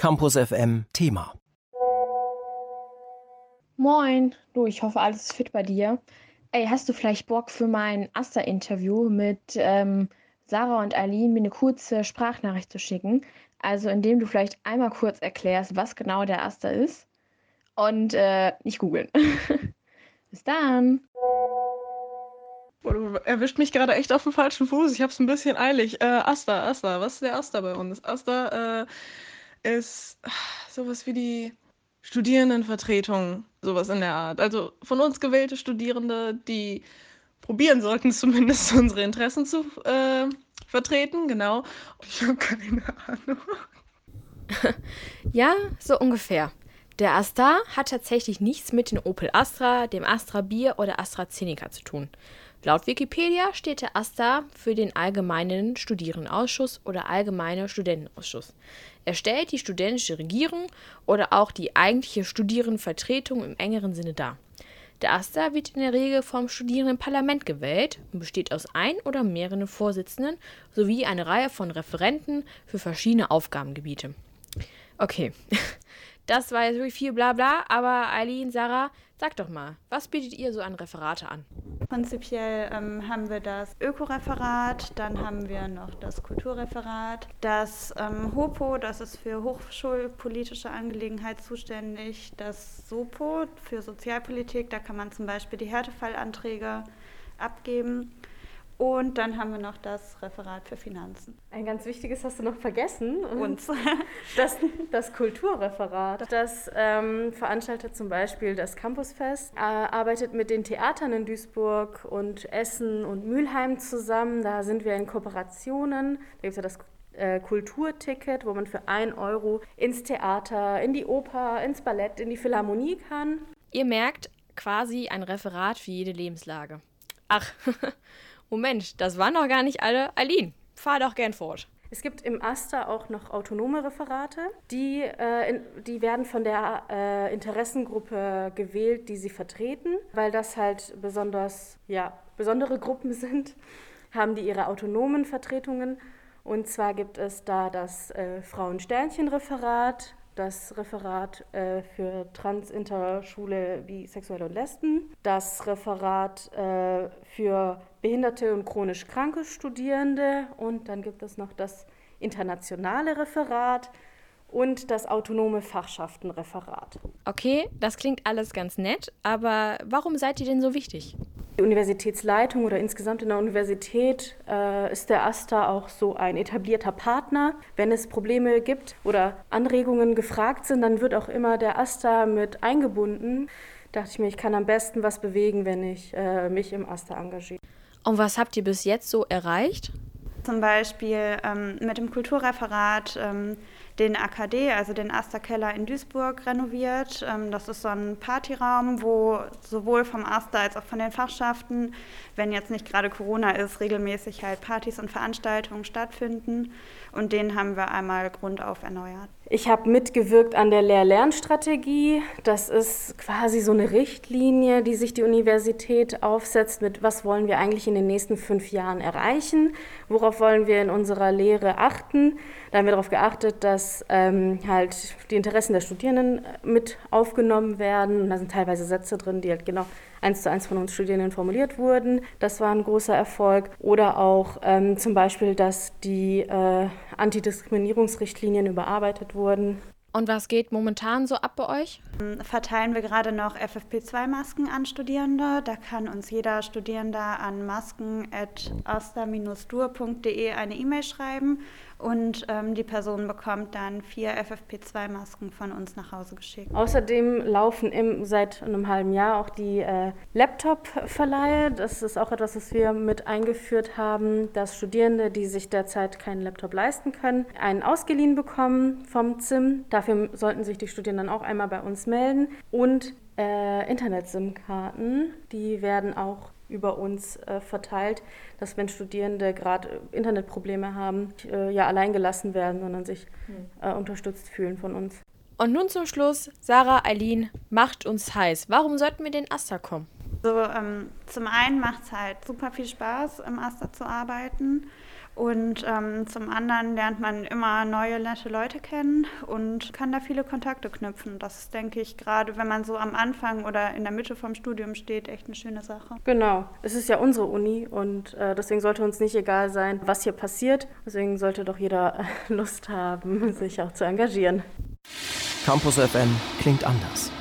Campus FM Thema. Moin, du, ich hoffe, alles ist fit bei dir. Ey, hast du vielleicht Bock für mein Asta-Interview mit ähm, Sarah und Aline mir eine kurze Sprachnachricht zu schicken? Also, indem du vielleicht einmal kurz erklärst, was genau der Asta ist. Und äh, nicht googeln. Bis dann. Boah, du erwischt mich gerade echt auf dem falschen Fuß. Ich hab's ein bisschen eilig. Äh, Asta, Asta, was ist der Asta bei uns? Asta äh, ist sowas wie die Studierendenvertretung, sowas in der Art. Also von uns gewählte Studierende, die probieren sollten, zumindest unsere Interessen zu äh, vertreten, genau. Ich habe keine Ahnung. ja, so ungefähr. Der Asta hat tatsächlich nichts mit dem Opel Astra, dem Astra Bier oder AstraZeneca zu tun. Laut Wikipedia steht der AStA für den Allgemeinen Studierendenausschuss oder Allgemeine Studentenausschuss. Er stellt die studentische Regierung oder auch die eigentliche Studierendenvertretung im engeren Sinne dar. Der AStA wird in der Regel vom Studierendenparlament gewählt und besteht aus ein oder mehreren Vorsitzenden sowie eine Reihe von Referenten für verschiedene Aufgabengebiete. Okay, das war jetzt wirklich viel Blabla, aber Eileen, Sarah, sag doch mal, was bietet ihr so an Referate an? Prinzipiell ähm, haben wir das Ökoreferat, dann haben wir noch das Kulturreferat, das ähm, HOPO, das ist für hochschulpolitische Angelegenheit zuständig, das SOPO für Sozialpolitik, da kann man zum Beispiel die Härtefallanträge abgeben. Und dann haben wir noch das Referat für Finanzen. Ein ganz wichtiges hast du noch vergessen. Uns. Das, das Kulturreferat. Das ähm, veranstaltet zum Beispiel das Campusfest, äh, arbeitet mit den Theatern in Duisburg und Essen und Mülheim zusammen. Da sind wir in Kooperationen. Da gibt es ja das äh, Kulturticket, wo man für 1 Euro ins Theater, in die Oper, ins Ballett, in die Philharmonie kann. Ihr merkt quasi ein Referat für jede Lebenslage. Ach, Moment, das waren noch gar nicht alle. Aline, fahr doch gern fort. Es gibt im AStA auch noch autonome Referate. Die, äh, in, die werden von der äh, Interessengruppe gewählt, die sie vertreten, weil das halt besonders, ja, besondere Gruppen sind, haben die ihre autonomen Vertretungen. Und zwar gibt es da das äh, Frauensternchen-Referat, das Referat äh, für Trans, Inter, Schule, Bisexuelle und Lesben, das Referat äh, für behinderte und chronisch kranke Studierende und dann gibt es noch das internationale Referat und das autonome Fachschaftenreferat. Okay, das klingt alles ganz nett, aber warum seid ihr denn so wichtig? Die Universitätsleitung oder insgesamt in der Universität äh, ist der AStA auch so ein etablierter Partner. Wenn es Probleme gibt oder Anregungen gefragt sind, dann wird auch immer der AStA mit eingebunden. Da dachte ich mir, ich kann am besten was bewegen, wenn ich äh, mich im AStA engagiere. Und was habt ihr bis jetzt so erreicht? Zum Beispiel ähm, mit dem Kulturreferat ähm, den AKD, also den Asta Keller in Duisburg, renoviert. Ähm, das ist so ein Partyraum, wo sowohl vom Asta als auch von den Fachschaften, wenn jetzt nicht gerade Corona ist, regelmäßig halt Partys und Veranstaltungen stattfinden. Und den haben wir einmal grundauf erneuert. Ich habe mitgewirkt an der Lehr-Lernstrategie. Das ist quasi so eine Richtlinie, die sich die Universität aufsetzt mit, was wollen wir eigentlich in den nächsten fünf Jahren erreichen, worauf wollen wir in unserer Lehre achten. Da haben wir darauf geachtet, dass ähm, halt die Interessen der Studierenden mit aufgenommen werden. Und da sind teilweise Sätze drin, die halt genau eins zu eins von uns Studierenden formuliert wurden. Das war ein großer Erfolg. Oder auch ähm, zum Beispiel, dass die äh, Antidiskriminierungsrichtlinien überarbeitet wurden. wurden. Und was geht momentan so ab bei euch? Verteilen wir gerade noch FFP2-Masken an Studierende. Da kann uns jeder Studierende an masken.asta-dur.de eine E-Mail schreiben und ähm, die Person bekommt dann vier FFP2-Masken von uns nach Hause geschickt. Außerdem laufen im, seit einem halben Jahr auch die äh, Laptop-Verleihe. Das ist auch etwas, was wir mit eingeführt haben, dass Studierende, die sich derzeit keinen Laptop leisten können, einen ausgeliehen bekommen vom ZIM. Dafür sollten sich die Studierenden auch einmal bei uns melden. Und äh, Internet-SIM-Karten, die werden auch über uns äh, verteilt, dass wenn Studierende gerade Internetprobleme haben, äh, ja allein gelassen werden, sondern sich hm. äh, unterstützt fühlen von uns. Und nun zum Schluss, Sarah Eileen macht uns heiß. Warum sollten wir den Asta kommen? So, ähm, zum einen macht es halt super viel Spaß, im Aster zu arbeiten. Und ähm, zum anderen lernt man immer neue, nette Leute kennen und kann da viele Kontakte knüpfen. Das ist, denke ich, gerade wenn man so am Anfang oder in der Mitte vom Studium steht, echt eine schöne Sache. Genau. Es ist ja unsere Uni und äh, deswegen sollte uns nicht egal sein, was hier passiert. Deswegen sollte doch jeder Lust haben, sich auch zu engagieren. Campus FM klingt anders.